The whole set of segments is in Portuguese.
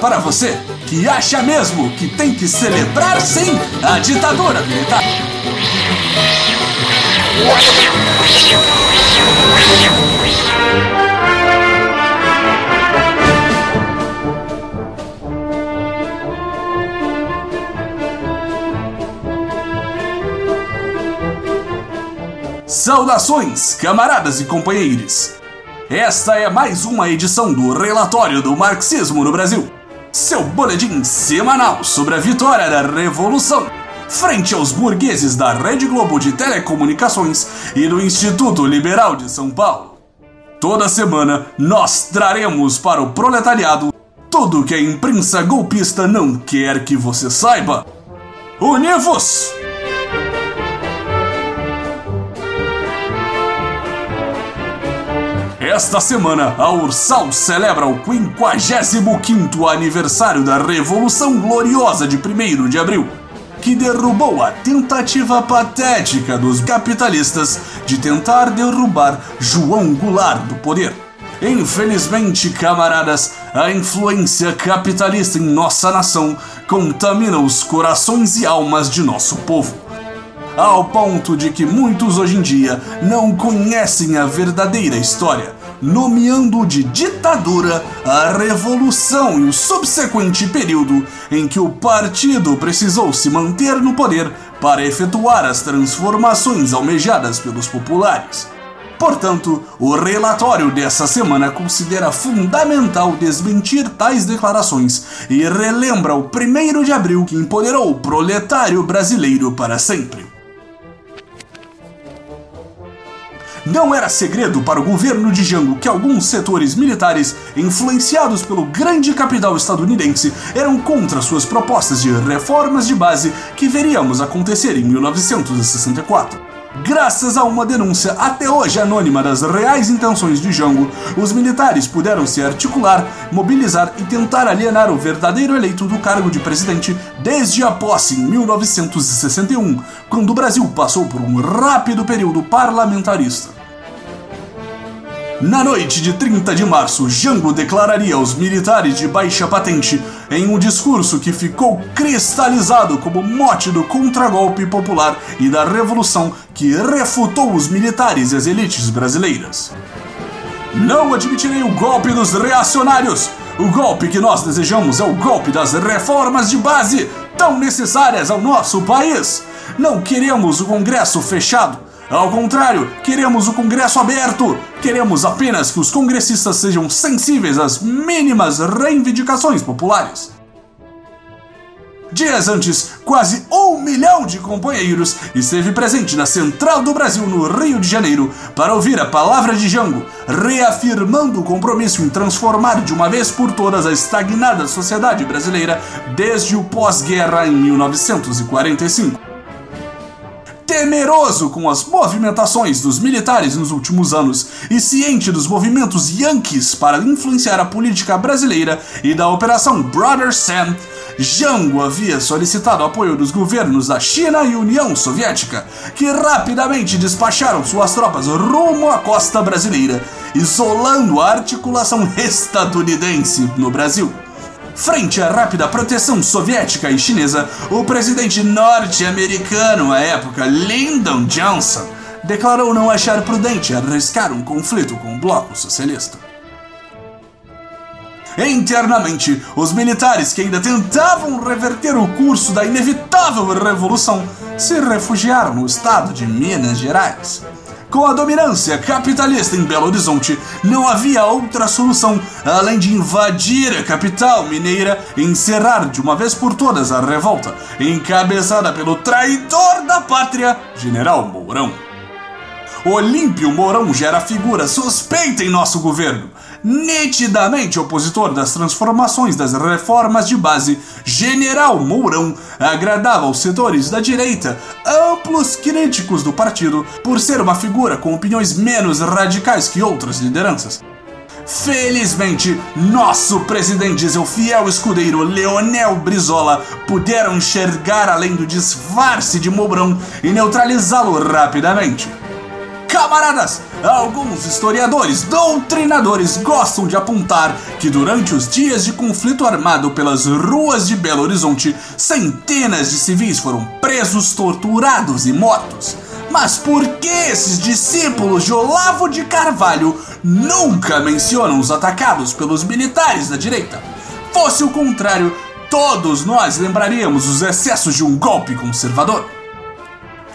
para você que acha mesmo que tem que celebrar sim a ditadura militar. Saudações, camaradas e companheiros! Esta é mais uma edição do Relatório do Marxismo no Brasil, seu boletim semanal sobre a vitória da Revolução, frente aos burgueses da Rede Globo de Telecomunicações e do Instituto Liberal de São Paulo. Toda semana nós traremos para o proletariado tudo que a imprensa golpista não quer que você saiba. Univos! Esta semana, a Ursal celebra o 55º aniversário da Revolução Gloriosa de 1 de abril, que derrubou a tentativa patética dos capitalistas de tentar derrubar João Goulart do poder. Infelizmente, camaradas, a influência capitalista em nossa nação contamina os corações e almas de nosso povo ao ponto de que muitos hoje em dia não conhecem a verdadeira história nomeando de ditadura a revolução e o subsequente período em que o partido precisou se manter no poder para efetuar as transformações almejadas pelos populares. Portanto, o relatório dessa semana considera fundamental desmentir tais declarações e relembra o 1 de abril que empoderou o proletário brasileiro para sempre. Não era segredo para o governo de Jango que alguns setores militares, influenciados pelo grande capital estadunidense, eram contra suas propostas de reformas de base que veríamos acontecer em 1964. Graças a uma denúncia até hoje anônima das reais intenções de Jango, os militares puderam se articular, mobilizar e tentar alienar o verdadeiro eleito do cargo de presidente desde a posse em 1961, quando o Brasil passou por um rápido período parlamentarista. Na noite de 30 de março, Jango declararia aos militares de baixa patente em um discurso que ficou cristalizado como mote do contragolpe popular e da revolução que refutou os militares e as elites brasileiras. Não admitirei o golpe dos reacionários! O golpe que nós desejamos é o golpe das reformas de base, tão necessárias ao nosso país! Não queremos o Congresso fechado ao contrário, queremos o Congresso aberto. Queremos apenas que os congressistas sejam sensíveis às mínimas reivindicações populares. Dias antes, quase um milhão de companheiros esteve presente na Central do Brasil, no Rio de Janeiro, para ouvir a palavra de Jango, reafirmando o compromisso em transformar de uma vez por todas a estagnada sociedade brasileira desde o pós-guerra em 1945 temeroso com as movimentações dos militares nos últimos anos e ciente dos movimentos yankees para influenciar a política brasileira e da Operação Brother Sam, Jango havia solicitado apoio dos governos da China e União Soviética, que rapidamente despacharam suas tropas rumo à costa brasileira, isolando a articulação estadunidense no Brasil. Frente à rápida proteção soviética e chinesa, o presidente norte-americano à época, Lyndon Johnson, declarou não achar prudente arriscar um conflito com o bloco socialista. Internamente, os militares que ainda tentavam reverter o curso da inevitável revolução se refugiaram no estado de Minas Gerais. Com a dominância capitalista em Belo Horizonte, não havia outra solução além de invadir a capital mineira e encerrar de uma vez por todas a revolta, encabeçada pelo traidor da pátria, General Mourão. Olímpio Mourão gera figura suspeita em nosso governo nitidamente opositor das transformações das reformas de base, General Mourão agradava aos setores da direita, amplos críticos do partido, por ser uma figura com opiniões menos radicais que outras lideranças. Felizmente, nosso presidente e seu fiel escudeiro Leonel Brizola puderam enxergar além do disfarce de Mourão e neutralizá-lo rapidamente Camaradas, alguns historiadores, doutrinadores gostam de apontar que durante os dias de conflito armado pelas ruas de Belo Horizonte, centenas de civis foram presos, torturados e mortos. Mas por que esses discípulos de Olavo de Carvalho nunca mencionam os atacados pelos militares da direita? Fosse o contrário, todos nós lembraríamos os excessos de um golpe conservador.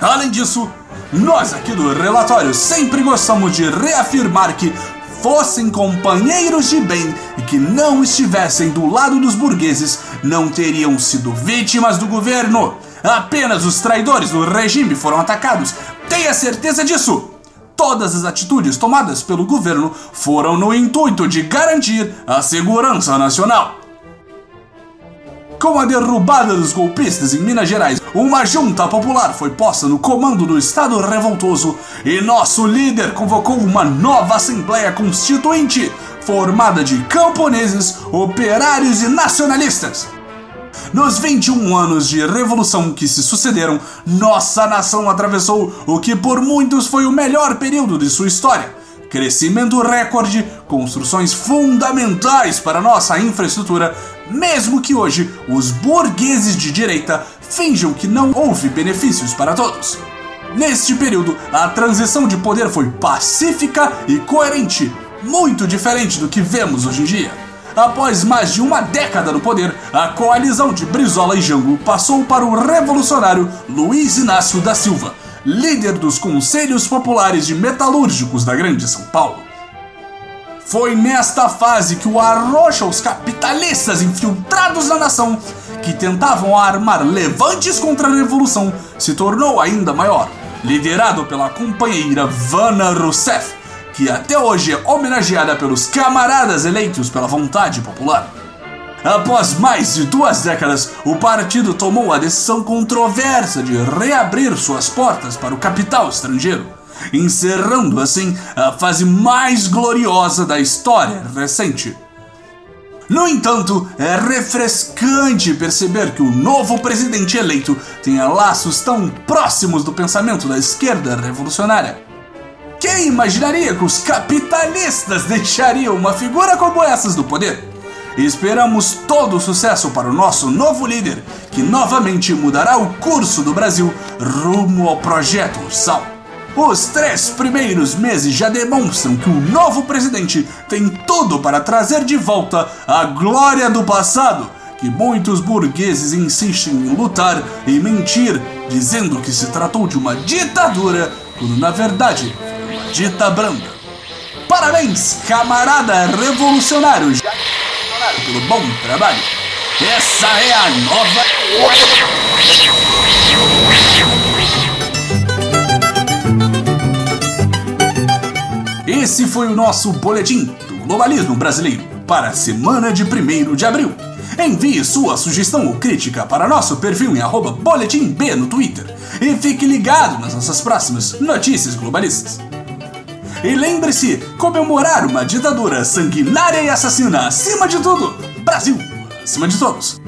Além disso, nós aqui do relatório sempre gostamos de reafirmar que fossem companheiros de bem e que não estivessem do lado dos burgueses, não teriam sido vítimas do governo. Apenas os traidores do regime foram atacados. Tenha certeza disso! Todas as atitudes tomadas pelo governo foram no intuito de garantir a segurança nacional. Com a derrubada dos golpistas em Minas Gerais, uma junta popular foi posta no comando do Estado revoltoso e nosso líder convocou uma nova Assembleia Constituinte, formada de camponeses, operários e nacionalistas. Nos 21 anos de revolução que se sucederam, nossa nação atravessou o que por muitos foi o melhor período de sua história crescimento recorde, construções fundamentais para nossa infraestrutura, mesmo que hoje os burgueses de direita finjam que não houve benefícios para todos. Neste período, a transição de poder foi pacífica e coerente, muito diferente do que vemos hoje em dia. Após mais de uma década no poder, a coalizão de Brizola e Jango passou para o revolucionário Luiz Inácio da Silva, líder dos Conselhos Populares de Metalúrgicos da Grande São Paulo. Foi nesta fase que o arrocha os capitalistas infiltrados na nação, que tentavam armar levantes contra a revolução, se tornou ainda maior, liderado pela companheira Vana Rousseff, que até hoje é homenageada pelos camaradas eleitos pela vontade popular. Após mais de duas décadas, o partido tomou a decisão controversa de reabrir suas portas para o capital estrangeiro, encerrando assim a fase mais gloriosa da história recente. No entanto, é refrescante perceber que o novo presidente eleito tenha laços tão próximos do pensamento da esquerda revolucionária. Quem imaginaria que os capitalistas deixariam uma figura como essas no poder? E esperamos todo o sucesso para o nosso novo líder, que novamente mudará o curso do Brasil rumo ao projeto Ursal. Os três primeiros meses já demonstram que o novo presidente tem tudo para trazer de volta a glória do passado, que muitos burgueses insistem em lutar e mentir, dizendo que se tratou de uma ditadura, quando na verdade uma dita branda. Parabéns, camarada revolucionário! Pelo bom trabalho. Essa é a nova. Esse foi o nosso boletim do globalismo brasileiro para a semana de 1 de abril. Envie sua sugestão ou crítica para nosso perfil em @boletimb no Twitter e fique ligado nas nossas próximas notícias globalistas. E lembre-se, comemorar uma ditadura sanguinária e assassina acima de tudo. Brasil, acima de todos.